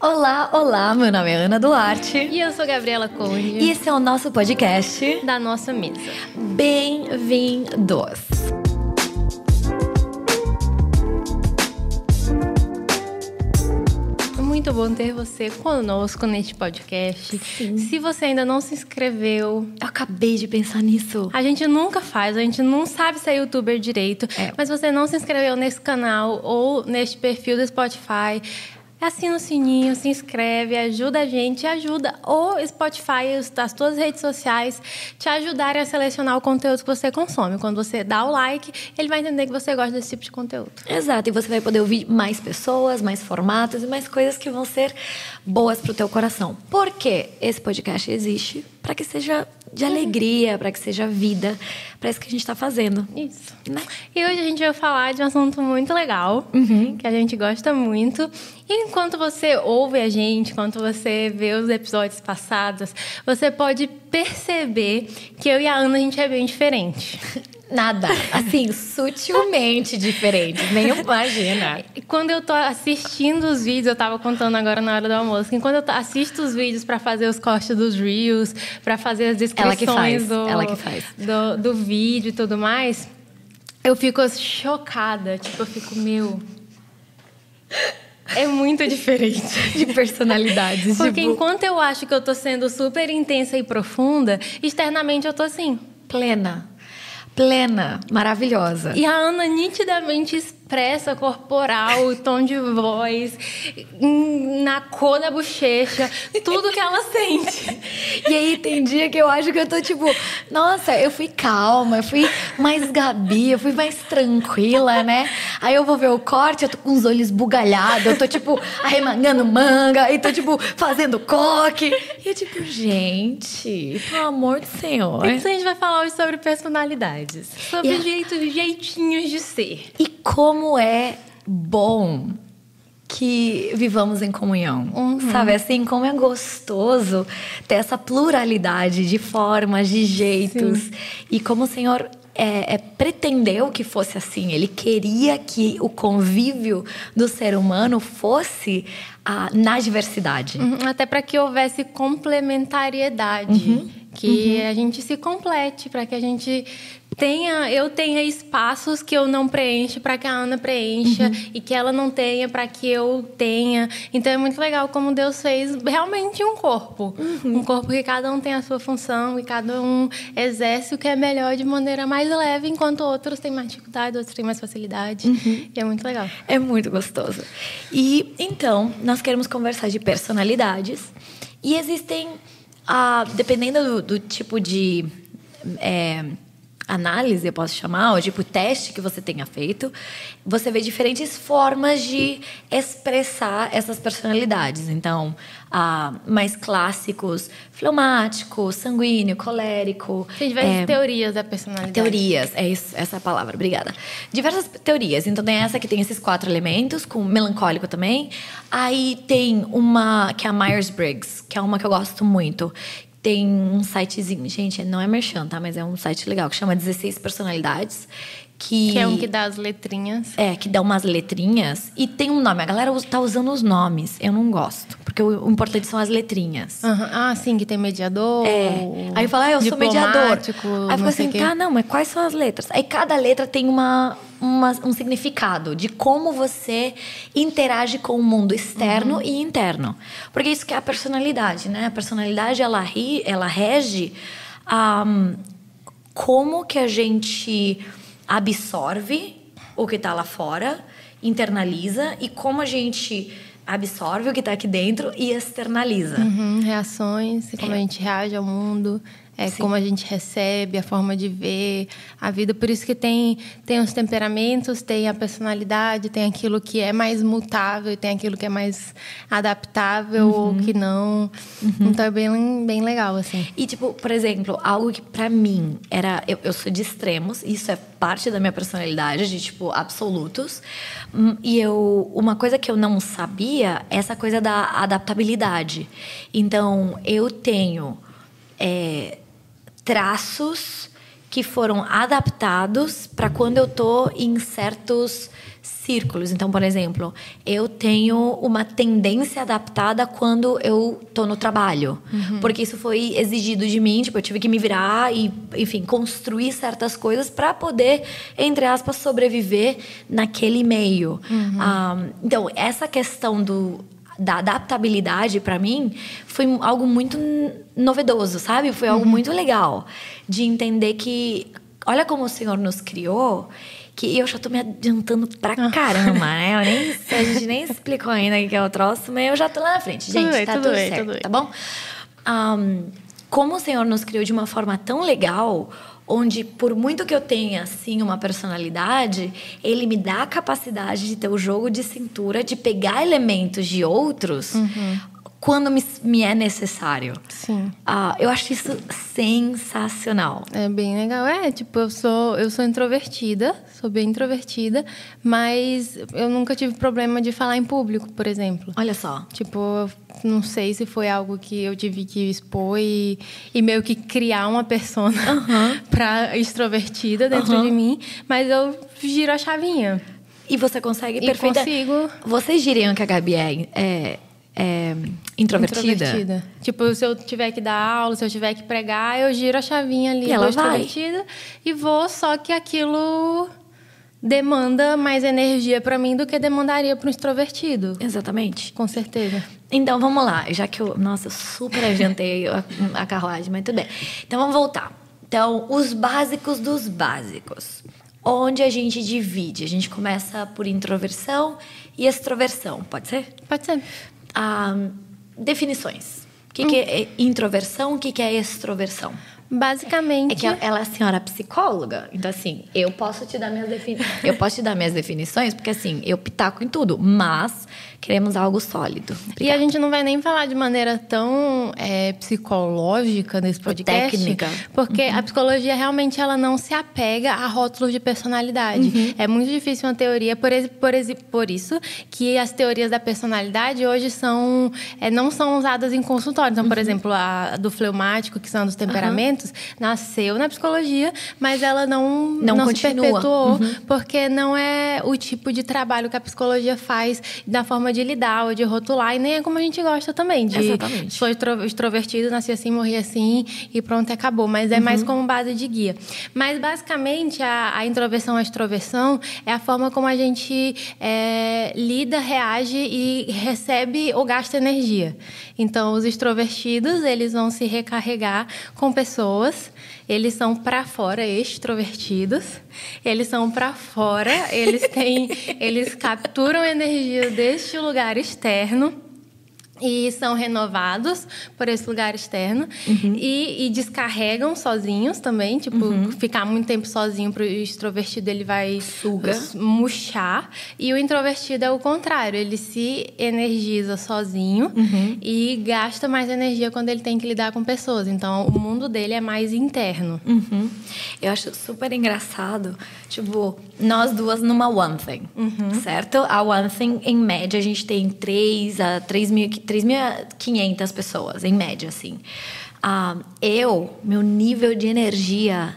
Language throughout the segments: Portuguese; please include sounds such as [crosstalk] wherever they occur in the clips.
Olá, olá, meu nome é Ana Duarte. E eu sou Gabriela Conde. E esse é o nosso podcast da nossa mesa. Bem-vindos! Muito bom ter você conosco neste podcast. Sim. Se você ainda não se inscreveu, Eu acabei de pensar nisso. a gente nunca faz, a gente não sabe se é youtuber direito, É. mas você não se inscreveu nesse canal ou neste perfil do Spotify, assina o sininho, se inscreve, ajuda a gente, ajuda o Spotify, as tuas redes sociais te ajudarem a selecionar o conteúdo que você consome. Quando você dá o like, ele vai entender que você gosta desse tipo de conteúdo. Exato, e você vai poder ouvir mais pessoas, mais formatos e mais coisas que vão ser boas pro teu coração. Porque esse podcast existe para que seja de alegria, para que seja vida, para isso que a gente tá fazendo, Isso. né? E hoje a gente vai falar de um assunto muito legal, que a gente gosta muito. E enquanto você ouve a gente, enquanto você vê os episódios passados, você pode perceber que eu e a Ana a gente é bem diferente. [laughs] Nada, assim, sutilmente diferente, nem imagina. Quando eu tô assistindo os vídeos, eu tava contando agora na hora do almoço, que quando eu assisto os vídeos para fazer os cortes dos reels, para fazer as descrições do. Do, do vídeo e tudo mais, eu fico chocada. Tipo, eu fico, meu. É muito diferente. [laughs] De personalidades, Porque tipo, enquanto eu acho que eu tô sendo super intensa e profunda, externamente eu tô assim. plena, plena, maravilhosa. E a Ana nitidamente expressa corporal, o tom de voz, na cor da bochecha, tudo que ela sente. E aí tem dia que eu acho que eu tô tipo, nossa, eu fui calma, eu fui mais Gabi, eu fui mais tranquila, né? Aí eu vou ver o corte, eu tô com os olhos bugalhados, eu tô tipo arremangando manga, e tô tipo fazendo coque. E eu tipo, gente, pelo amor do Senhor. Então a gente vai falar hoje sobre personalidades, sobre jeitos, jeitinhos de ser. E como é bom que vivamos em comunhão. Sabe assim, como é gostoso ter essa pluralidade de formas, de jeitos. E como o Senhor é, é, pretendeu que fosse assim. Ele queria que o convívio do ser humano fosse ah, na diversidade. Uhum, Até para que houvesse complementariedade, que a gente se complete, para que a gente tenha, eu tenha espaços que eu não preencho para que a Ana preencha e que ela não tenha para que eu tenha. Então é muito legal como Deus fez realmente um corpo, um corpo que cada um tem a sua função e cada um exerce o que é melhor de maneira mais leve, enquanto outros têm mais dificuldade, outros têm mais facilidade. E é muito legal. É muito gostoso. E então, nós queremos conversar de personalidades. E existem, ah, dependendo do, do tipo de é, análise, eu posso chamar, ou tipo teste que você tenha feito, você vê diferentes formas de expressar essas personalidades. Então, ah, mais clássicos, fleumático, sanguíneo, colérico. Tem diversas é, teorias da personalidade. Teorias, é isso, essa é a palavra, obrigada. Diversas teorias. Então tem essa que tem esses quatro elementos, com melancólico também. Aí tem uma que é a Myers-Briggs, que é uma que eu gosto muito. Tem um sitezinho, gente, não é merchan, tá? Mas é um site legal, que chama 16 Personalidades. Que, Que é um que dá as letrinhas. é, que dá umas letrinhas e tem um nome. A galera tá usando os nomes. Eu não gosto. Porque o, o importante são as letrinhas. Aham. Ah, sim, que tem mediador. É. Aí fala, ah, eu sou mediador. Aí fica assim, tá, não, mas quais são as letras? Aí cada letra tem uma, uma- um significado de como você interage com o mundo externo Uhum. e interno. Porque isso que é a personalidade, né? A personalidade, ela, ri, ela rege a, como que a gente absorve o que está lá fora, internaliza, e como a gente absorve o que está aqui dentro e externaliza. Uhum, reações, como a gente reage ao mundo, é, Sim. como a gente recebe, a forma de ver a vida. Por isso que tem, tem os temperamentos, tem a personalidade, tem aquilo que é mais mutável, tem aquilo que é mais adaptável ou que não. Então é bem, bem legal, assim. E, tipo, por exemplo, algo que pra mim era. Eu, eu sou de extremos, isso é parte da minha personalidade, de, tipo, absolutos. Hum, E eu. Uma coisa que eu não sabia é essa coisa da adaptabilidade. Então, eu tenho. é, traços que foram adaptados para quando eu tô em certos círculos. Então, por exemplo, eu tenho uma tendência adaptada quando eu tô no trabalho, uhum. porque isso foi exigido de mim, tipo, eu tive que me virar e, enfim, construir certas coisas para poder, entre aspas, sobreviver naquele meio. Uhum. Ah, então, essa questão do da adaptabilidade para mim foi algo muito novedoso, sabe? Foi algo uhum. muito legal de entender que olha como o Senhor nos criou que eu já tô me adiantando pra ah. caramba, né? Eu nem, [laughs] a gente nem explicou ainda o que é o troço, mas eu já tô lá na frente. Gente, bem, tá tudo, tudo bem, certo, tudo tá bom? Um, como o Senhor nos criou de uma forma tão legal, onde por muito que eu tenha assim uma personalidade, ele me dá a capacidade de ter o jogo de cintura, de pegar elementos de outros. Uhum quando me, me é necessário. Sim. Uh, eu acho isso sensacional. É bem legal. É, tipo, eu sou, eu sou introvertida, sou bem introvertida, mas eu nunca tive problema de falar em público, por exemplo. Olha só. Tipo, não sei se foi algo que eu tive que expor e, e meio que criar uma persona uhum. [laughs] para extrovertida dentro uhum. de mim, mas eu giro a chavinha. E você consegue perfeitamente. Consigo. Vocês diriam que a Gabi é, é é, introvertida? introvertida? Tipo, se eu tiver que dar aula, se eu tiver que pregar, eu giro a chavinha ali, e ela extrovertida vai. e vou, só que aquilo demanda mais energia para mim do que demandaria para um extrovertido. Exatamente. Com certeza. Então vamos lá, já que eu, nossa, eu super adiantei a, a carruagem, mas tudo bem. Então vamos voltar. Então, os básicos dos básicos. Onde a gente divide? A gente começa por introversão e extroversão, pode ser? Pode ser ah, definições. O que, hum. que é introversão, o que, que é extroversão? Basicamente. É que ela é a senhora psicóloga. Então, assim, eu posso te dar minhas definições. eu posso te dar minhas definições, porque assim, eu pitaco em tudo. Mas Queremos algo sólido. Obrigada. E a gente não vai nem falar de maneira tão é, psicológica nesse podcast. Técnica. Porque uhum. a psicologia realmente ela não se apega a rótulos de personalidade. Uhum. É muito difícil uma teoria, por, por, por isso que as teorias da personalidade hoje são, é, não são usadas em consultório. Então, por uhum. exemplo, a do fleumático, que são dos temperamentos, nasceu na psicologia, mas ela não, não, não se perpetuou, uhum. porque não é o tipo de trabalho que a psicologia faz da forma forma de lidar ou de rotular, e nem é como a gente gosta também. De Exatamente. Sou extrovertido, nasci assim, morri assim, e pronto, acabou. Mas é uhum. mais como base de guia. Mas, basicamente, a, a introversão a extroversão é a forma como a gente é, lida, reage e recebe ou gasta energia. Então, os extrovertidos, eles vão se recarregar com pessoas eles são para fora extrovertidos, eles são para fora, eles têm, eles capturam energia deste lugar externo e são renovados por esse lugar externo uhum. e, e, descarregam sozinhos também tipo uhum. ficar muito tempo sozinho para o extrovertido ele vai suga murchar e o introvertido é o contrário ele se energiza sozinho uhum. e gasta mais energia quando ele tem que lidar com pessoas então o mundo dele é mais interno uhum. eu acho super engraçado tipo nós duas numa one thing uhum. certo a one thing em média a gente tem três a três mil 3.500 pessoas, em média, assim. Ah, eu, meu nível de energia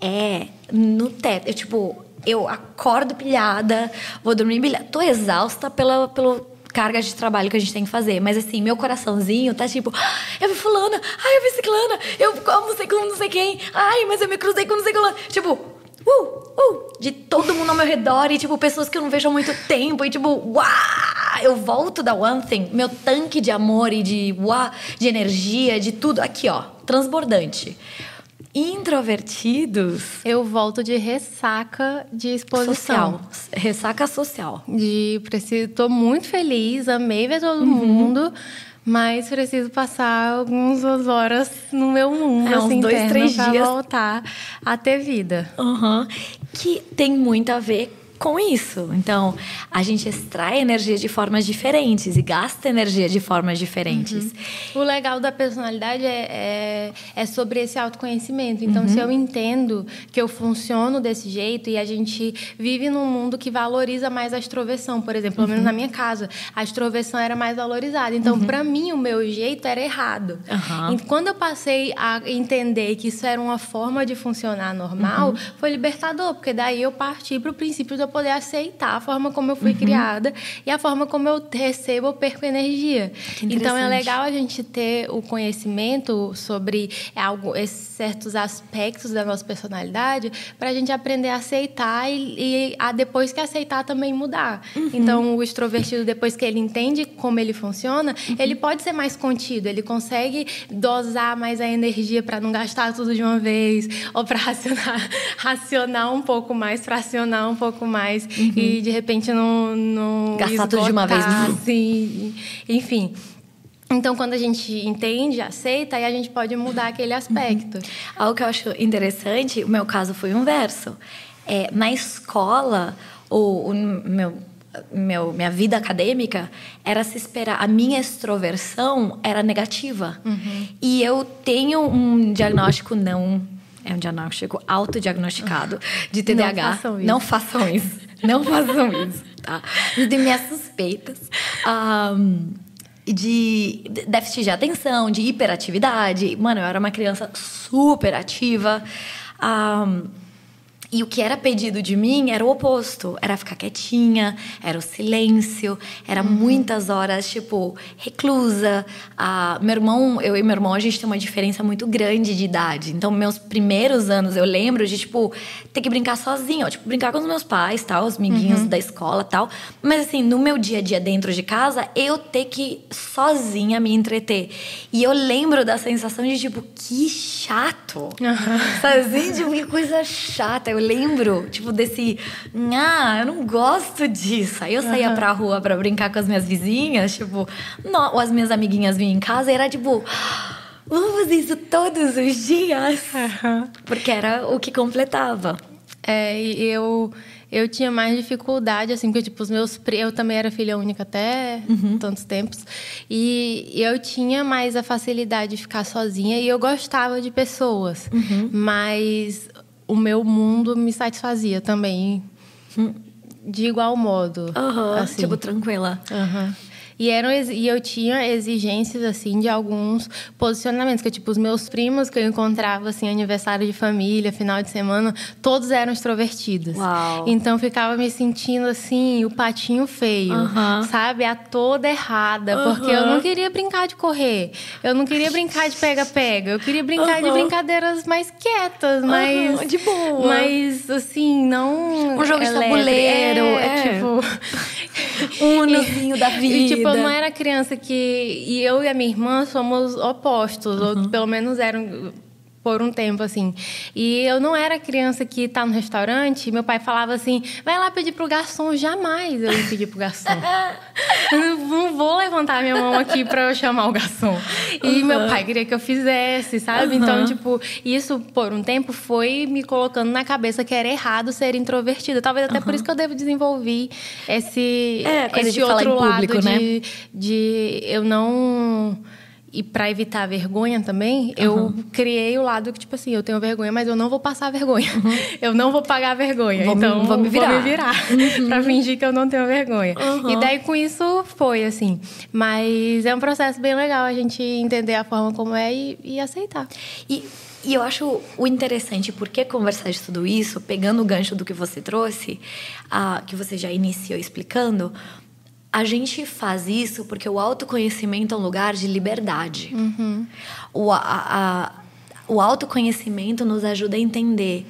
é no teto. Eu, tipo, eu acordo pilhada, vou dormir pilhada. Tô exausta pela, pelo carga de trabalho que a gente tem que fazer. Mas assim, meu coraçãozinho tá tipo, ah, eu vi fulana, ai, eu vi ciclana, eu como sei com não sei quem, ai, mas eu me cruzei com não sei quem. Tipo, uh, uh, de todo mundo ao meu redor e, tipo, pessoas que eu não vejo há muito tempo e, tipo, uau! Eu volto da One Thing, meu tanque de amor e de uau, de energia, de tudo, aqui, ó, transbordante. Introvertidos. Eu volto de ressaca de exposição. Social. Ressaca social. De preciso, tô muito feliz, amei ver todo uhum. mundo mas preciso passar algumas horas no meu mundo, é, assim, dois, três pra dias. voltar a ter vida. Uhum. Que tem muito a ver com isso. Então, a gente extrai energia de formas diferentes e gasta energia de formas diferentes. Uhum. O legal da personalidade é, é, é, sobre esse autoconhecimento. Então, uhum. se eu entendo que eu funciono desse jeito e a gente vive num mundo que valoriza mais a extroversão, por exemplo, pelo menos na uhum. minha casa, a extroversão era mais valorizada. Então, uhum. para mim, o meu jeito era errado. E quando eu passei a entender que isso era uma forma de funcionar normal, uhum. foi libertador, porque daí eu parti para o princípio eu poder aceitar a forma como eu fui uhum. criada e a forma como eu recebo ou perco energia. Então é legal a gente ter o conhecimento sobre algo, esses certos aspectos da nossa personalidade para a gente aprender a aceitar e, e, a depois que aceitar também mudar. Uhum. Então o extrovertido depois que ele entende como ele funciona, uhum. ele pode ser mais contido, ele consegue dosar mais a energia para não gastar tudo de uma vez ou para [laughs] racionar, racionar um pouco mais, fracionar um pouco mais mais uhum. e de repente não, não gastar esgotar, tudo de uma vez. Assim, enfim. Então, quando a gente entende, aceita, aí a gente pode mudar aquele aspecto. Uhum. Algo que eu acho interessante, o meu caso foi o inverso. É, na escola, o, o meu, meu, minha vida acadêmica era se esperar. A minha extroversão era negativa. Uhum. E eu tenho um diagnóstico não é um diagnóstico autodiagnosticado de TDAH. Não façam isso. Não façam isso. Não façam isso, tá? Tenho minhas suspeitas. Um, de déficit de atenção, de hiperatividade. Mano, eu era uma criança super ativa. Um, e o que era pedido de mim era o oposto. Era ficar quietinha, era o silêncio, era uhum. muitas horas, tipo, reclusa. Ah, meu irmão, eu e meu irmão, a gente tem uma diferença muito grande de idade. Então, meus primeiros anos, eu lembro de, tipo, ter que brincar sozinha. tipo, brincar com os meus pais, tal, os miguinhos uhum. da escola tal. Mas, assim, no meu dia a dia dentro de casa, eu ter que sozinha me entreter. E eu lembro da sensação de, tipo, que chato. Uhum. Sozinho, tipo, que coisa chata eu lembro, tipo, desse. Ah, eu não gosto disso. Aí eu saía uhum. pra rua pra brincar com as minhas vizinhas, tipo, não, ou as minhas amiguinhas vinham em casa e era tipo. Vamos fazer isso todos os dias. Uhum. Porque era o que completava. É, e eu eu tinha mais dificuldade, assim, porque, tipo, os meus... Eu também era filha única até uhum. tantos tempos. E eu tinha mais a facilidade de ficar sozinha e eu gostava de pessoas. Uhum. Mas o meu mundo me satisfazia também. De igual modo. Uhum, assim. Tipo, tranquila. Uhum. E, eram, e eu tinha exigências, assim, de alguns posicionamentos. Que, tipo, os meus primos que eu encontrava, assim, aniversário de família, final de semana, todos eram extrovertidos. Uau. Então, ficava me sentindo, assim, o patinho feio, sabe? A toda errada. Porque eu não queria brincar de correr. Eu não queria brincar de pega-pega. Eu queria brincar de brincadeiras mais quietas, mais... De boa. Mas, assim, não... Um jogo de tabuleiro. É, é. tipo... [laughs] um nozinho [laughs] da vida. E, tipo, tipo, eu não era criança que. E eu e a minha irmã somos opostos, uhum. ou pelo menos eram por um tempo, assim. E eu não era criança que tá no restaurante, meu pai falava assim, vai lá pedir pro garçom. Jamais eu ia pedir pro garçom. [laughs] não vou levantar minha mão aqui para eu chamar o garçom. E uhum. meu pai queria que eu fizesse, sabe? Uhum. Então, tipo, isso por um tempo foi me colocando na cabeça que era errado ser introvertida. Talvez até uhum. por isso que eu devo desenvolver esse, é, esse de outro lado público, né? de, de eu não e para evitar a vergonha também, uhum. eu criei o lado que, tipo assim, eu tenho vergonha, mas eu não vou passar vergonha. Uhum. [laughs] Eu não vou pagar vergonha. Vou então, me, vou me virar. Vou me virar [laughs] uhum. pra fingir que eu não tenho vergonha. E daí, com isso, foi assim. Mas é um processo bem legal a gente entender a forma como é e, e aceitar. E e eu acho o interessante, porque conversar de tudo isso, pegando o gancho do que você trouxe, a, que você já iniciou explicando, a gente faz isso porque o autoconhecimento é um lugar de liberdade. Uhum. O, a, a, o autoconhecimento nos ajuda a entender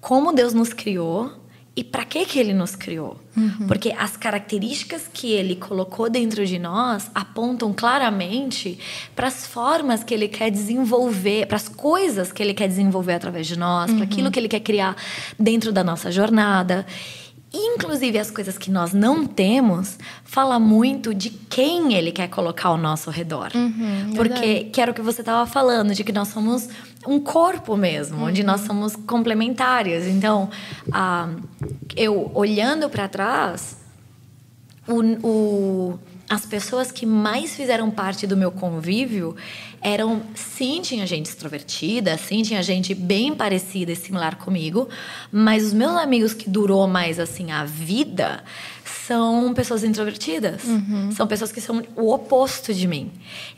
como Deus nos criou e para que que ele nos criou. Uhum. Porque as características que ele colocou dentro de nós apontam claramente para as formas que ele quer desenvolver, para as coisas que ele quer desenvolver através de nós, uhum. para aquilo que ele quer criar dentro da nossa jornada. Inclusive, as coisas que nós não temos, fala muito de quem ele quer colocar ao nosso redor. Uhum, Porque, verdade. que era o que você estava falando, de que nós somos um corpo mesmo, Uhum. onde nós somos complementares. Então, ah, eu olhando para trás, o, o- as pessoas que mais fizeram parte do meu convívio eram, sim, tinha gente extrovertida, sim, tinha gente bem parecida e similar comigo, mas os meus amigos que durou mais, assim, a vida são pessoas introvertidas. São pessoas que são o oposto de mim.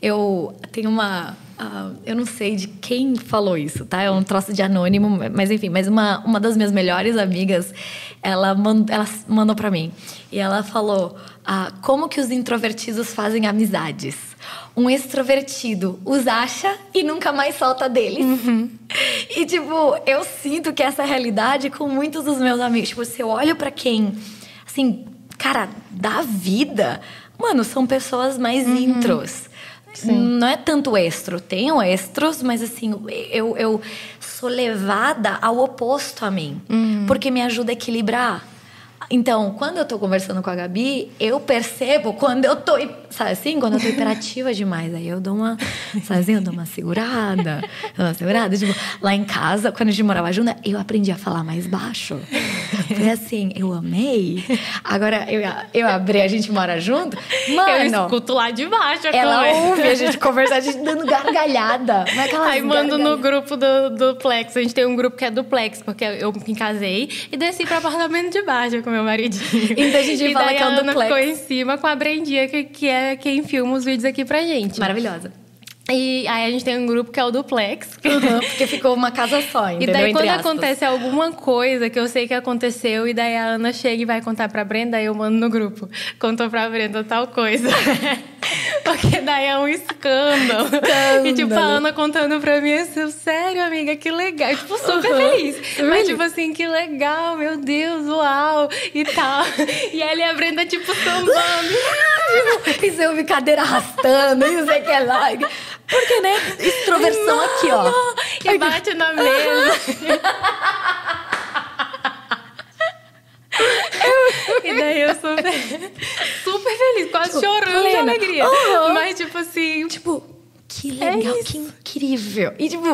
Eu tenho uma... ah, eu não sei de quem falou isso, tá? É um troço de anônimo, mas enfim. Mas uma, uma das minhas melhores amigas, ela, mand, ela mandou pra mim. E ela falou... ah, como que os introvertidos fazem amizades? Um extrovertido os acha e nunca mais solta deles. E, tipo, eu sinto que essa é a realidade com muitos dos meus amigos. Tipo, se eu olho pra quem, assim, cara, da vida, mano, são pessoas mais intros. Não é tanto extro. Tenho extros, mas assim, eu, eu sou levada ao oposto a mim. Porque me ajuda a equilibrar. Então, quando eu tô conversando com a Gabi, eu percebo quando eu tô, sabe assim, quando eu tô hiperativa [laughs] demais. Aí eu dou uma, sabe assim, eu dou uma segurada. Dou uma segurada. Tipo, lá em casa, quando a gente morava junto, eu aprendi a falar mais baixo. [laughs] Foi assim, eu amei. Agora, eu, eu abri, a gente mora junto. Mano, eu escuto lá de baixo. ela conversa. ouve a gente conversar, a gente dando gargalhada. É Aí mando no grupo do, do Plex. A gente tem um grupo que é do Plex, porque eu me casei e desci pro apartamento de baixo com meu maridinho. Então a gente e fala daí que é duplex. ficou em cima com a Brendinha, que, que é quem filma os vídeos aqui pra gente. Maravilhosa. E aí a gente tem um grupo que é o Duplex. Uhum, [laughs] porque ficou uma casa só, E entendeu? daí, Entre quando acontece alguma coisa que eu sei que aconteceu, e daí a Ana chega e vai contar pra Brenda, aí eu mando no grupo. Contou pra Brenda tal coisa. [laughs] [laughs] Porque daí é um escândalo. E tipo, a Ana contando pra mim assim, sério, amiga, que legal. E, tipo, super Uhum. feliz. Mas, tipo assim, que legal, meu Deus, uau, e tal. E ela e a Brenda, tipo, sambando. [laughs] E você ouve cadeira arrastando, e não sei o que lá. Porque, né? Extroversão aqui, ó. E bate na mesa. [laughs] E daí eu super, super feliz, quase Tipo, chorando. Alegria. Aham. Mas, tipo assim, Tipo, que É legal, isso. que incrível. E, tipo,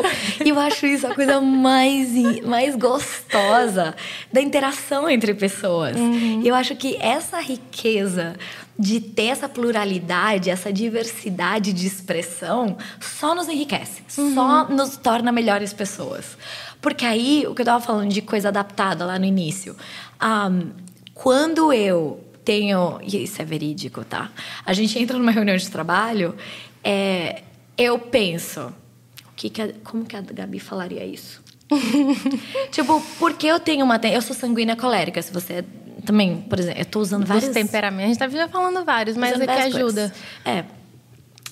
eu acho isso a coisa mais, mais gostosa da interação entre pessoas. Uhum. Eu acho que essa riqueza de ter essa pluralidade, essa diversidade de expressão, só nos enriquece, Uhum. só nos torna melhores pessoas. Porque aí, o que eu tava falando de coisa adaptada lá no início, ahn, quando eu tenho. E isso é verídico, tá? A gente entra numa reunião de trabalho, é, eu penso. O que que a- como que a Gabi falaria isso? [laughs] tipo, porque eu tenho uma. Eu sou sanguínea colérica. Se você também, por exemplo, eu tô usando vários. dos temperamentos. A gente tá já falando vários, mas é que ajuda. coisas. É.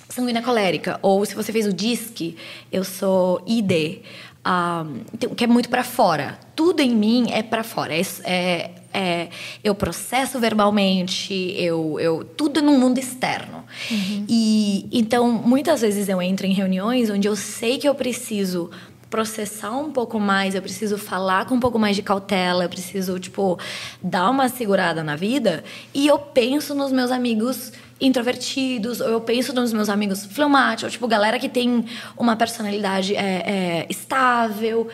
Sanguínea colérica. Ou se você fez o DISC, eu sou ID. ah, então, que é muito pra fora. Tudo em mim é pra fora. É, é- é- eu processo verbalmente, eu, eu tudo no mundo externo. E então muitas vezes eu entro em reuniões onde eu sei que eu preciso processar um pouco mais, eu preciso falar com um pouco mais de cautela, eu preciso, tipo, dar uma segurada na vida. E eu penso nos meus amigos introvertidos, ou eu penso nos meus amigos fleumáticos, ou, tipo, galera que tem uma personalidade é, é, estável,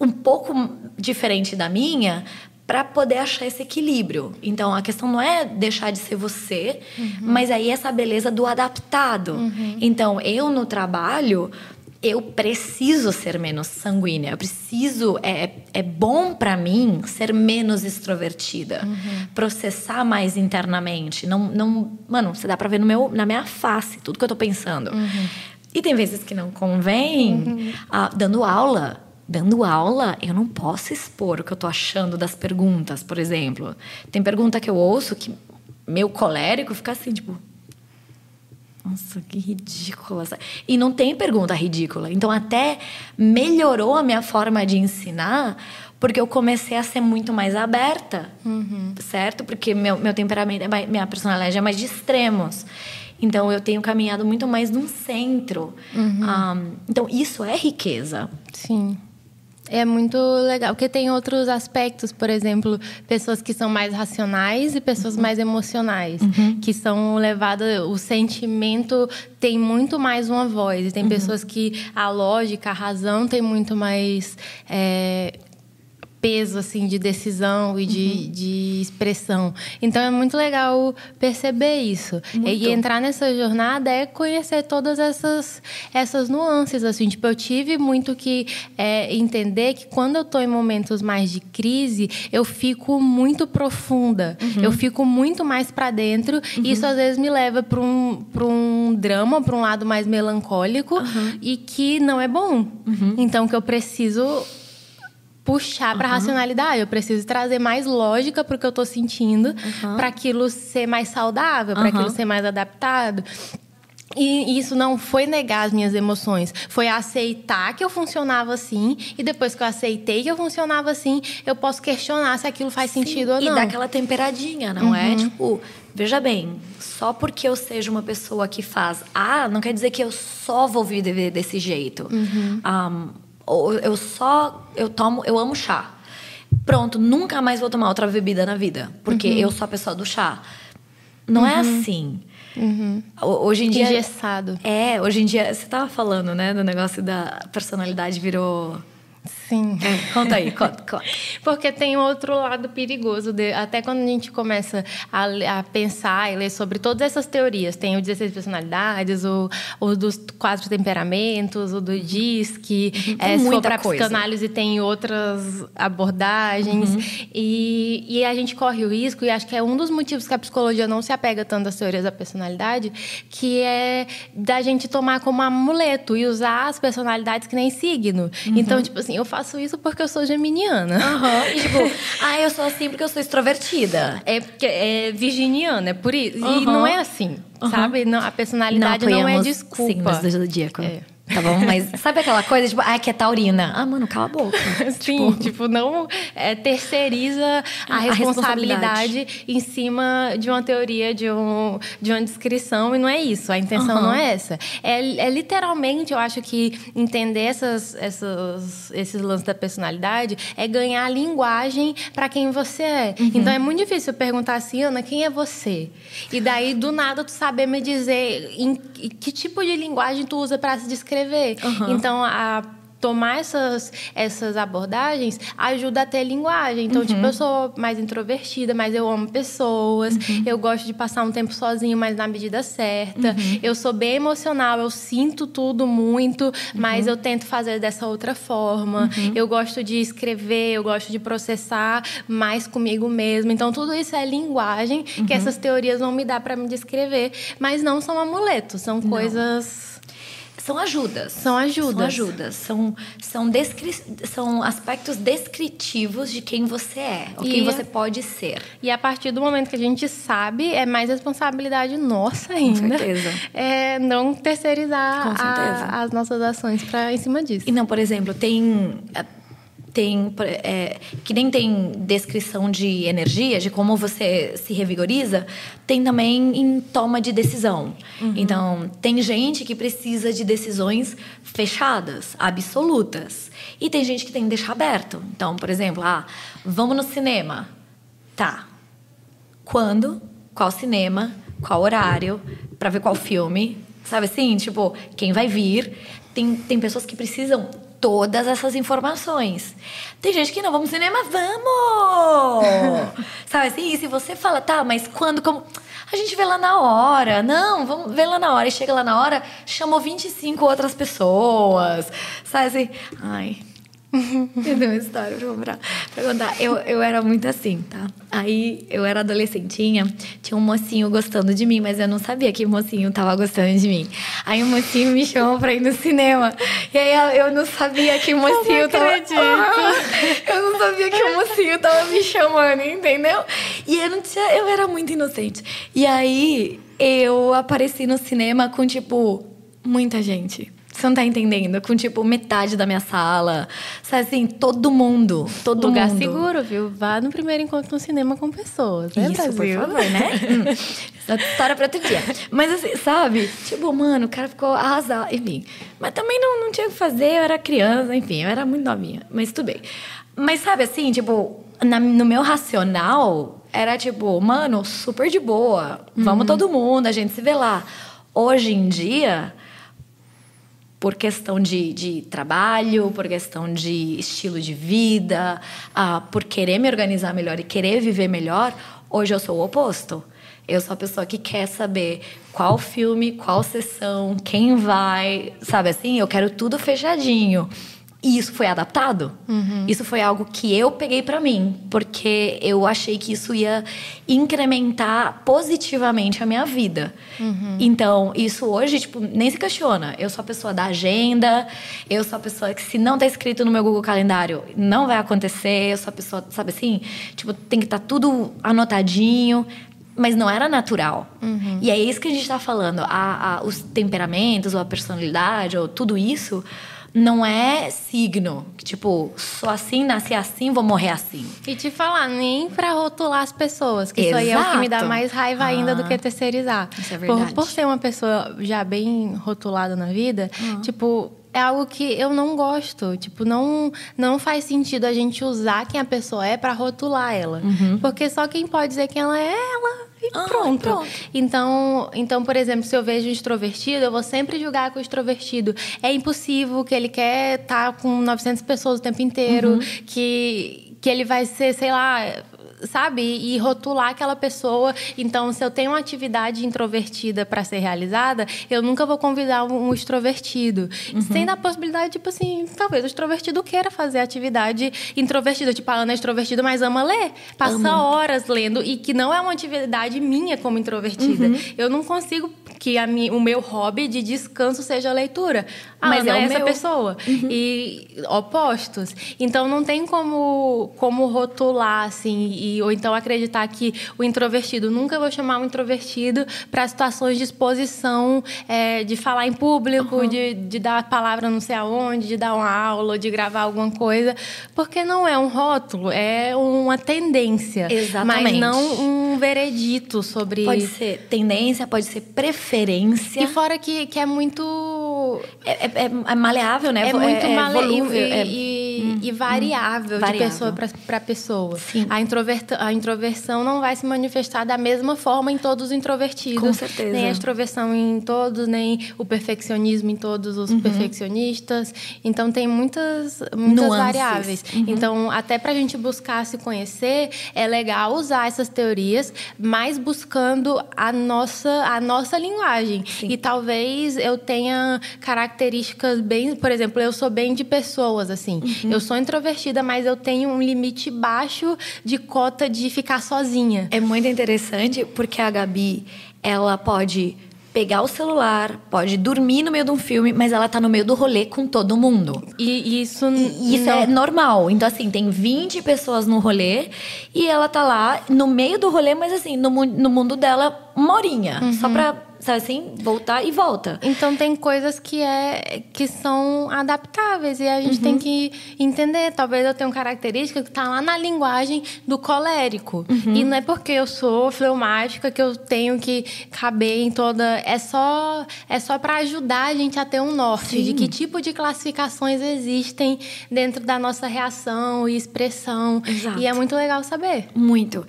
um pouco diferente da minha, para poder achar esse equilíbrio. Então, a questão não é deixar de ser você, mas aí essa beleza do adaptado. Então, eu no trabalho, eu preciso ser menos sanguínea. Eu preciso. É, é bom para mim ser menos extrovertida. Processar mais internamente. Não, não, mano, você dá pra ver no meu, na minha face tudo que eu tô pensando. E tem vezes que não convém. Ah, dando aula. Dando aula, eu não posso expor o que eu tô achando das perguntas, por exemplo. Tem pergunta que eu ouço que meu colérico fica assim, tipo. Nossa, que ridícula. E não tem pergunta ridícula. Então, até melhorou a minha forma de ensinar, porque eu comecei a ser muito mais aberta, certo? Porque meu, meu temperamento, é minha personalidade é mais de extremos. Então, eu tenho caminhado muito mais num centro. Ah, então, isso é riqueza. Sim. É muito legal, porque tem outros aspectos, por exemplo, pessoas que são mais racionais e pessoas uhum. mais emocionais, uhum. que são levadas. O sentimento tem muito mais uma voz, e tem uhum. pessoas que a lógica, a razão tem muito mais. É, peso assim de decisão e de, uhum. de expressão. Então é muito legal perceber isso. Muito. E entrar nessa jornada é conhecer todas essas essas nuances assim. Tipo, eu tive muito que é, entender que quando eu estou em momentos mais de crise, eu fico muito profunda. Uhum. Eu fico muito mais para dentro uhum. e isso às vezes me leva para um para um drama, para um lado mais melancólico e que não é bom. Uhum. Então que eu preciso puxar para a uhum. racionalidade. Eu preciso trazer mais lógica para o que eu estou sentindo, uhum. para aquilo ser mais saudável, para aquilo ser mais adaptado. E isso não foi negar as minhas emoções, foi aceitar que eu funcionava assim, e depois que eu aceitei que eu funcionava assim, eu posso questionar se aquilo faz Sim, sentido ou não. E dar aquela temperadinha, não é? uhum. é? Tipo, veja bem, só porque eu seja uma pessoa que faz A, não quer dizer que eu só vou viver desse jeito. Uhum. Um, ou eu só eu tomo, eu amo chá. Pronto, nunca mais vou tomar outra bebida na vida, porque uhum. eu sou a pessoa do chá. Não é uhum. é assim. Uhum. Hoje em dia. Engessado. É, hoje em dia. Você tava falando, né, do negócio da personalidade virou Sim. É, conta aí, conta, [laughs] conta. Porque tem outro lado perigoso. De, até quando a gente começa a, a, pensar e ler sobre todas essas teorias, tem o 16 personalidades, o, o dos quatro temperamentos, o do DISC, uhum. é, se for para psicanálise tem outras abordagens. Uhum. E, e a gente corre o risco, e acho que é um dos motivos que a psicologia não se apega tanto às teorias da personalidade, que é da gente tomar como amuleto e usar as personalidades que nem signo. Uhum. Então, tipo assim, eu faço isso porque eu sou geminiana. Uhum. E, [laughs] tipo, ah, eu sou assim porque eu sou extrovertida. É, porque é virginiana, é por isso. Uhum. E não é assim, uhum. sabe? Não, a personalidade não, não é desculpa. Signos do zodíaco. É. Tá bom? Mas sabe aquela coisa, tipo, ah, que é taurina. Ah, mano, cala a boca. [laughs] Sim, tipo, tipo não é, terceiriza a, responsabilidade, a responsabilidade, em cima de uma teoria, de, um, de uma descrição, e não é isso. A intenção uhum. não é essa. É, é literalmente, eu acho que entender essas, essas, esses lances da personalidade é ganhar linguagem para quem você é. Uhum. Então é muito difícil eu perguntar assim, Ana, quem é você? E daí, do nada, tu saber me dizer em, em que tipo de linguagem tu usa para se descrever escrever. Uhum. Então, a tomar essas, essas abordagens ajuda a ter linguagem. Então, tipo, uhum. tipo, eu sou mais introvertida, mas eu amo pessoas. Uhum. Eu gosto de passar um tempo sozinho, mas na medida certa. Uhum. Eu sou bem emocional, eu sinto tudo muito, uhum. mas eu tento fazer dessa outra forma. Uhum. Eu gosto de escrever, eu gosto de processar mais comigo mesmo. Então, tudo isso é linguagem que uhum. essas teorias vão me dar para me descrever, mas não são amuletos, são não. coisas são ajudas. São ajudas. São ajudas. São, são, descri são aspectos descritivos de quem você é, ou e quem você pode ser. E a partir do momento que a gente sabe, é mais responsabilidade nossa ainda. Com certeza. [laughs] É não terceirizar a, as nossas ações para em cima disso. E não, por exemplo, tem tem é, que nem tem descrição de energia, de como você se revigoriza, tem também em toma de decisão. Uhum. Então, tem gente que precisa de decisões fechadas, absolutas. E tem gente que tem que deixar aberto. Então, por exemplo, ah, vamos no cinema. Tá. Quando? Qual cinema? Qual horário? Para ver qual filme? Sabe assim? Tipo, quem vai vir? Tem, tem pessoas que precisam todas essas informações. Tem gente que não, vamos no cinema, vamos! [laughs] Sabe assim? E se você fala, tá, mas quando, como. A gente vê lá na hora. Não, vamos ver lá na hora. E chega lá na hora, chamou 25 outras pessoas. Sabe assim? Ai, [laughs] eu tenho uma história pra contar. Pra contar. Eu, eu era muito assim, tá? Aí eu era adolescentinha, tinha um mocinho gostando de mim, mas eu não sabia que o mocinho tava gostando de mim. Aí o mocinho me chamou pra ir no cinema. E aí eu não sabia que o mocinho eu tava. [laughs] eu não sabia que o mocinho tava me chamando, entendeu? E eu não tinha. Eu era muito inocente. E aí eu apareci no cinema com, tipo, muita gente Você não tá entendendo? Com, tipo, metade da minha sala. Sabe assim, todo mundo. Todo Lugar mundo. seguro, viu? Vá no primeiro encontro no cinema com pessoas. Né, Isso, Brasil? por favor, né? [laughs] hum. História pra outro dia. Mas assim, sabe? Tipo, mano, o cara ficou arrasado. Enfim. Mas também não, não tinha o que fazer, eu era criança, enfim, eu era muito novinha. Mas tudo bem. Mas sabe assim, tipo, na- no meu racional, era tipo, mano, super de boa. Vamos todo mundo, a gente se vê lá. Hoje em dia, por questão de, de trabalho, por questão de estilo de vida, ah, por querer me organizar melhor e querer viver melhor, hoje eu sou o oposto. Eu sou a pessoa que quer saber qual filme, qual sessão, quem vai, sabe assim? Eu quero tudo fechadinho. E isso foi adaptado. Isso foi algo que eu peguei pra mim, porque eu achei que isso ia incrementar positivamente a minha vida. Então, isso hoje, tipo, nem se questiona. Eu sou a pessoa da agenda, eu sou a pessoa que, se não tá escrito no meu Google Calendário, não vai acontecer. Eu sou a pessoa, sabe assim? Tipo, tem que estar tudo anotadinho. Mas não era natural. E é isso que a gente tá falando. A, a- os temperamentos, ou a personalidade, ou tudo isso, não é signo. Que, tipo, sou assim, nasci assim, vou morrer assim. E te falar, nem pra rotular as pessoas, que isso aí é o que me dá Exato. mais raiva ainda do Ah, que terceirizar. isso é Por, verdade. por ser uma pessoa já bem rotulada na vida, Ah. tipo, é algo que eu não gosto. Tipo, não, não faz sentido a gente usar quem a pessoa é pra rotular ela. Porque só quem pode dizer quem ela é, ela. E Uhum. Ah, pronto. pronto. Então, então, por exemplo, se eu vejo um extrovertido, eu vou sempre julgar que o extrovertido é impossível, que ele quer estar com 900 pessoas o tempo inteiro, Uhum. que, que ele vai ser, sei lá, sabe? E rotular aquela pessoa. Então, se eu tenho uma atividade introvertida para ser realizada, eu nunca vou convidar um, um extrovertido. Uhum. Sem dar a possibilidade, tipo assim, talvez o extrovertido queira fazer atividade introvertida. Tipo, a Ana é extrovertida, mas ama ler. Passa Amo. horas lendo. E que não é uma atividade minha como introvertida. Uhum. Eu não consigo que mi, o meu hobby de descanso seja a leitura. A Mas Ana é o é essa meu. Uhum. pessoa. E opostos. Então não tem como, como rotular, assim, e, ou então acreditar que o introvertido, nunca vou chamar um introvertido para situações de exposição, é, de falar em público, Uhum. de, de dar a palavra não sei aonde, de dar uma aula, de gravar alguma coisa. Porque não é um rótulo, é uma tendência. Exatamente. Mas não um veredito sobre. Pode ser tendência, pode ser preferência. E fora que, que é muito. É, é- é maleável, né? É muito é, male- volúvel, e, é- e- e variável, de Variável. pessoa para pessoa. Sim. A, introverta- a introversão não vai se manifestar da mesma forma em todos os introvertidos. Com certeza. Nem a extroversão em todos, nem o perfeccionismo em todos os Uhum. perfeccionistas. Então, tem muitas, muitas Nuances. variáveis. Então, até para a gente buscar se conhecer, é legal usar essas teorias, mas buscando a nossa, a nossa linguagem. E talvez eu tenha características bem... Por exemplo, eu sou bem de pessoas, assim. Uhum. Eu sou introvertida, mas eu tenho um limite baixo de cota de ficar sozinha. É muito interessante porque a Gabi, ela pode pegar o celular, pode dormir no meio de um filme, mas ela tá no meio do rolê com todo mundo. E, e isso... E isso não- é normal. Então, assim, tem 20 pessoas no rolê e ela tá lá no meio do rolê, mas assim, no, no mundo dela, uma horinha. Só pra, sabe assim, voltar e volta. Então tem coisas que é que são adaptáveis e a gente Uhum. tem que entender. Talvez eu tenha uma característica que está lá na linguagem do colérico. Uhum. E não é porque eu sou fleumática que eu tenho que caber em toda. É só é só para ajudar a gente a ter um norte de que tipo de classificações existem dentro da nossa reação e expressão. Exato. E é muito legal saber. Muito.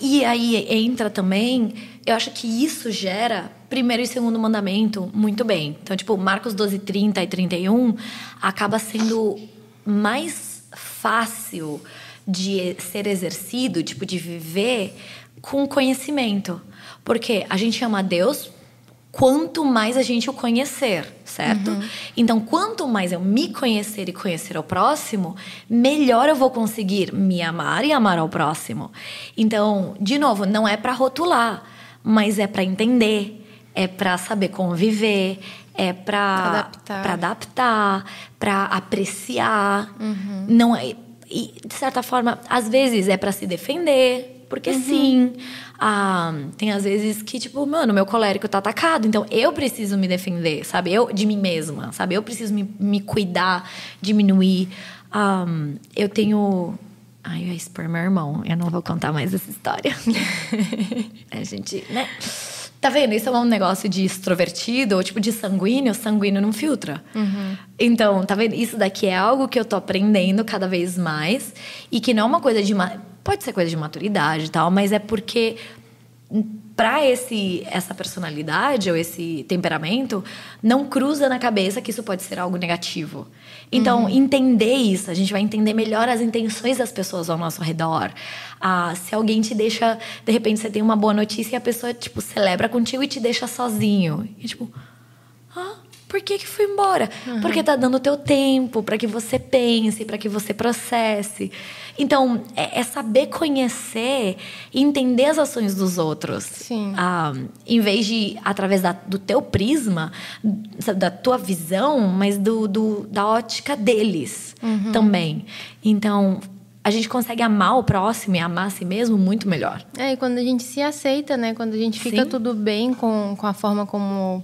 E aí entra também, eu acho que isso gera primeiro e segundo mandamento muito bem. Então, tipo, Marcos 12, 30 e 31 acaba sendo mais fácil de ser exercido, tipo, de viver com conhecimento. Porque a gente ama a Deus quanto mais a gente o conhecer, certo? Então, quanto mais eu me conhecer e conhecer ao próximo, melhor eu vou conseguir me amar e amar ao próximo. Então, de novo, não é para rotular, mas é para entender, é para saber conviver, é para Adaptar. para adaptar, para apreciar. Não é e, de certa forma, às vezes é para se defender, Porque sim, ah, tem às vezes que, tipo, mano, meu colérico tá atacado, então eu preciso me defender, sabe? Eu, de mim mesma, sabe? Eu preciso me, me cuidar, diminuir. Ah, eu tenho. Ai, eu ia expor meu irmão. Eu não vou contar mais essa história. [laughs] a gente, né? Tá vendo? Isso é um negócio de extrovertido ou tipo de sanguíneo. Sanguíneo não filtra. Uhum. Então, tá vendo? Isso daqui é algo que eu tô aprendendo cada vez mais e que não é uma coisa de. Pode ser coisa de maturidade e tal, mas é porque para esse essa personalidade ou esse temperamento não cruza na cabeça que isso pode ser algo negativo. Então, uhum. entender isso, a gente vai entender melhor as intenções das pessoas ao nosso redor. Ah, se alguém te deixa, de repente você tem uma boa notícia e a pessoa tipo celebra contigo e te deixa sozinho. E tipo, ah, por que que foi embora? Uhum. Porque tá dando o teu tempo para que você pense, para que você processe. Então, é, é, saber conhecer e entender as ações dos outros. Sim. Ah, em vez de, através da, do teu prisma, da tua visão, mas do, do da ótica deles uhum. também. Então, a gente consegue amar o próximo e amar a si mesmo muito melhor. É, e quando a gente se aceita, né? Quando a gente fica Sim. tudo bem com, com a forma como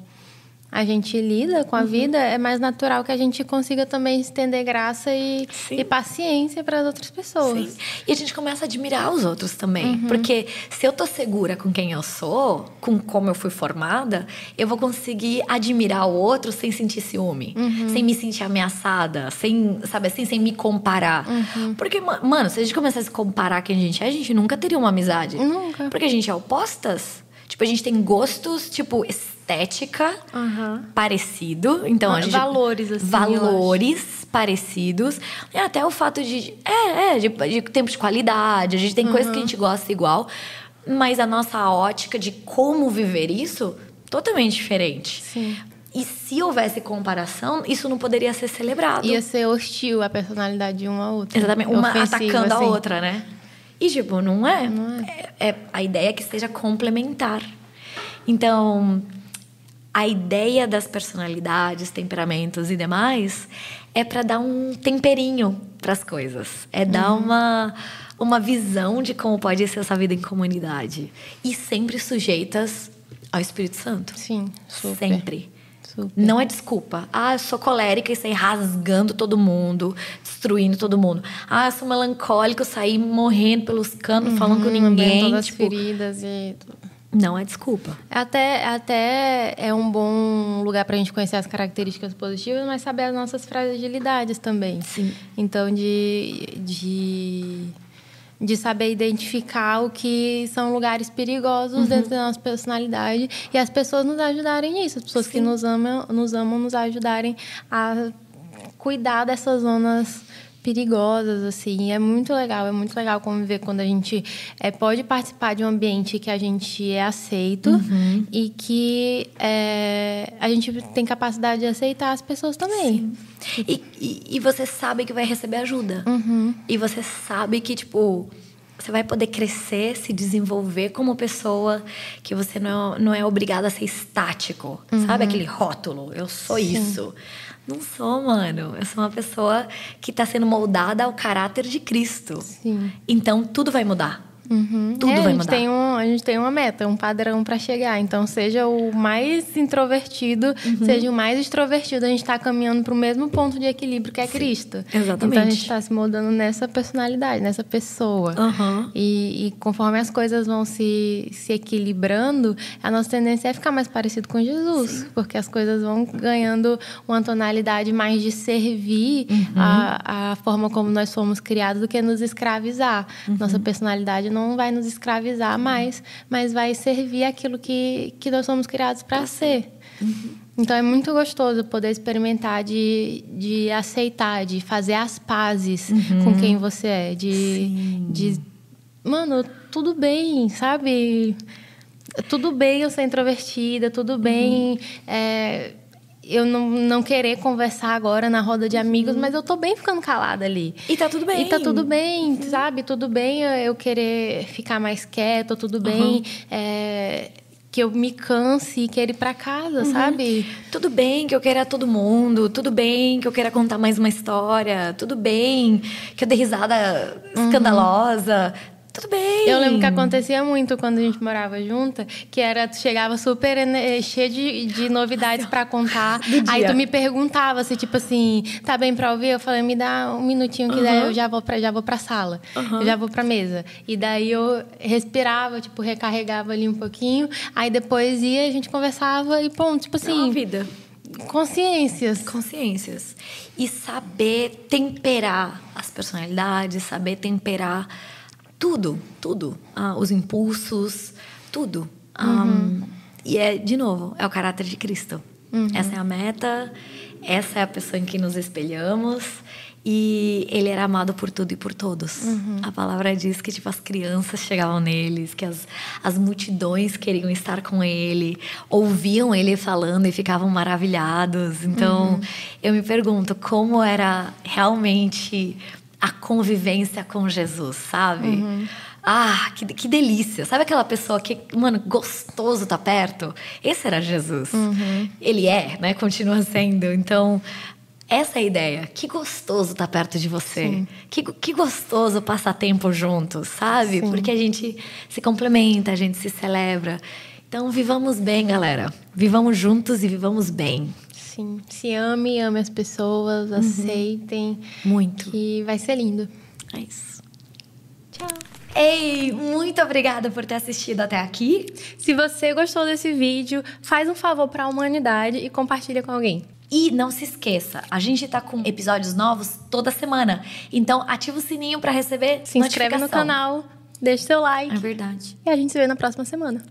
a gente lida com a uhum. vida, é mais natural que a gente consiga também estender graça e, e paciência para as outras pessoas. Sim. E a gente começa a admirar os outros também. Uhum. Porque se eu tô segura com quem eu sou, com como eu fui formada, eu vou conseguir admirar o outro sem sentir ciúme, uhum. sem me sentir ameaçada, sem, sabe assim, sem me comparar. Uhum. Porque, mano, se a gente começasse a se comparar quem a gente é, a gente nunca teria uma amizade. Nunca. Porque a gente é opostas. Tipo, a gente tem gostos, tipo, estética uhum. parecido. Então, a gente, valores, assim. Valores parecidos. E até o fato de. É, é de, de tempo de qualidade. A gente tem uhum. coisas que a gente gosta igual. Mas a nossa ótica de como viver isso, totalmente diferente. Sim. E se houvesse comparação, isso não poderia ser celebrado. Ia ser hostil a personalidade de uma a outra. Exatamente. Uma atacando assim. a outra, né? E, tipo, não é. Não é. é. é a ideia é que seja complementar. Então, a ideia das personalidades, temperamentos e demais é para dar um temperinho para as coisas, é dar uhum. uma uma visão de como pode ser essa vida em comunidade e sempre sujeitas ao Espírito Santo. Sim, super. sempre. Super. Não é desculpa. Ah, eu sou colérica e saí rasgando todo mundo, destruindo todo mundo. Ah, eu sou melancólico, saí morrendo pelos canos, uhum, falando com ninguém. Todas tipo, as feridas e não é desculpa. Até, até é um bom lugar para a gente conhecer as características positivas, mas saber as nossas fragilidades também. Sim. Então, de, de, de saber identificar o que são lugares perigosos uhum. dentro da nossa personalidade e as pessoas nos ajudarem nisso. As pessoas Sim. que nos amam, nos amam nos ajudarem a cuidar dessas zonas perigosas, assim. É muito legal, é muito legal conviver quando a gente é, pode participar de um ambiente que a gente é aceito uhum. e que é, a gente tem capacidade de aceitar as pessoas também. E, e, e, você sabe que vai receber ajuda. Uhum. E você sabe que, tipo, você vai poder crescer, se desenvolver como pessoa, que você não, é, não é obrigada a ser estático. Uhum. Sabe aquele rótulo? Eu sou Sim. isso. Não sou, mano. Eu sou uma pessoa que está sendo moldada ao caráter de Cristo. Sim. Então tudo vai mudar. Uhum. Tudo é, vai a mudar. Tem um, a gente tem uma meta, um padrão para chegar. Então, seja o mais introvertido, uhum. seja o mais extrovertido, a gente está caminhando para o mesmo ponto de equilíbrio que é Sim. Cristo. Exatamente. Então, a gente está se moldando nessa personalidade, nessa pessoa. Uhum. E, e, conforme as coisas vão se, se equilibrando, a nossa tendência é ficar mais parecido com Jesus, Sim. porque as coisas vão ganhando uma tonalidade mais de servir uhum. a, a forma como nós fomos criados do que nos escravizar. Uhum. Nossa personalidade não não vai nos escravizar mais, mas vai servir aquilo que, que nós somos criados para ser. Uhum. Então é muito gostoso poder experimentar de, de aceitar, de fazer as pazes uhum. com quem você é, de, de mano, tudo bem, sabe? Tudo bem eu ser introvertida, tudo bem uhum. é, eu não, não querer conversar agora na roda de amigos, uhum. mas eu tô bem ficando calada ali. E tá tudo bem. E tá tudo bem, uhum. sabe? Tudo bem eu querer ficar mais quieta, tudo bem. Uhum. É, que eu me canse e queira ir para casa, uhum. sabe? Tudo bem que eu queira todo mundo, tudo bem que eu queira contar mais uma história, tudo bem que eu dê risada uhum. escandalosa, tudo bem. Eu lembro que acontecia muito quando a gente morava junta, que era, tu chegava super eh, cheia de, de novidades para contar. Aí tu me perguntava se, tipo assim, tá bem pra ouvir? Eu falei, me dá um minutinho que uhum. daí eu já vou pra, já vou pra sala. Uhum. Eu já vou pra mesa. E daí eu respirava, tipo, recarregava ali um pouquinho. Aí depois ia, a gente conversava e, pronto, tipo assim. É uma vida. Consciências. Consciências. E saber temperar as personalidades, saber temperar tudo, tudo. Ah, os impulsos, tudo. Uhum. Um, e é, de novo, é o caráter de Cristo. Uhum. Essa é a meta, essa é a pessoa em que nos espelhamos. E ele era amado por tudo e por todos. Uhum. A palavra diz que tipo, as crianças chegavam neles, que as, as multidões queriam estar com ele, ouviam ele falando e ficavam maravilhados. Então, uhum. eu me pergunto como era realmente a convivência com Jesus, sabe? Uhum. Ah, que, que delícia. Sabe aquela pessoa que, mano, gostoso tá perto? Esse era Jesus. Uhum. Ele é, né? Continua sendo. Então, essa é a ideia. Que gostoso estar tá perto de você. Que, que gostoso passar tempo juntos, sabe? Sim. Porque a gente se complementa, a gente se celebra. Então, vivamos bem, galera. Vivamos juntos e vivamos bem. Sim. Se ame, ame as pessoas, uhum. aceitem. Muito. Que vai ser lindo. É isso. Tchau. Ei, muito obrigada por ter assistido até aqui. Se você gostou desse vídeo, faz um favor para a humanidade e compartilha com alguém. E não se esqueça, a gente tá com episódios novos toda semana. Então ativa o sininho para receber Se inscreve no canal, deixa seu like. É verdade. E a gente se vê na próxima semana.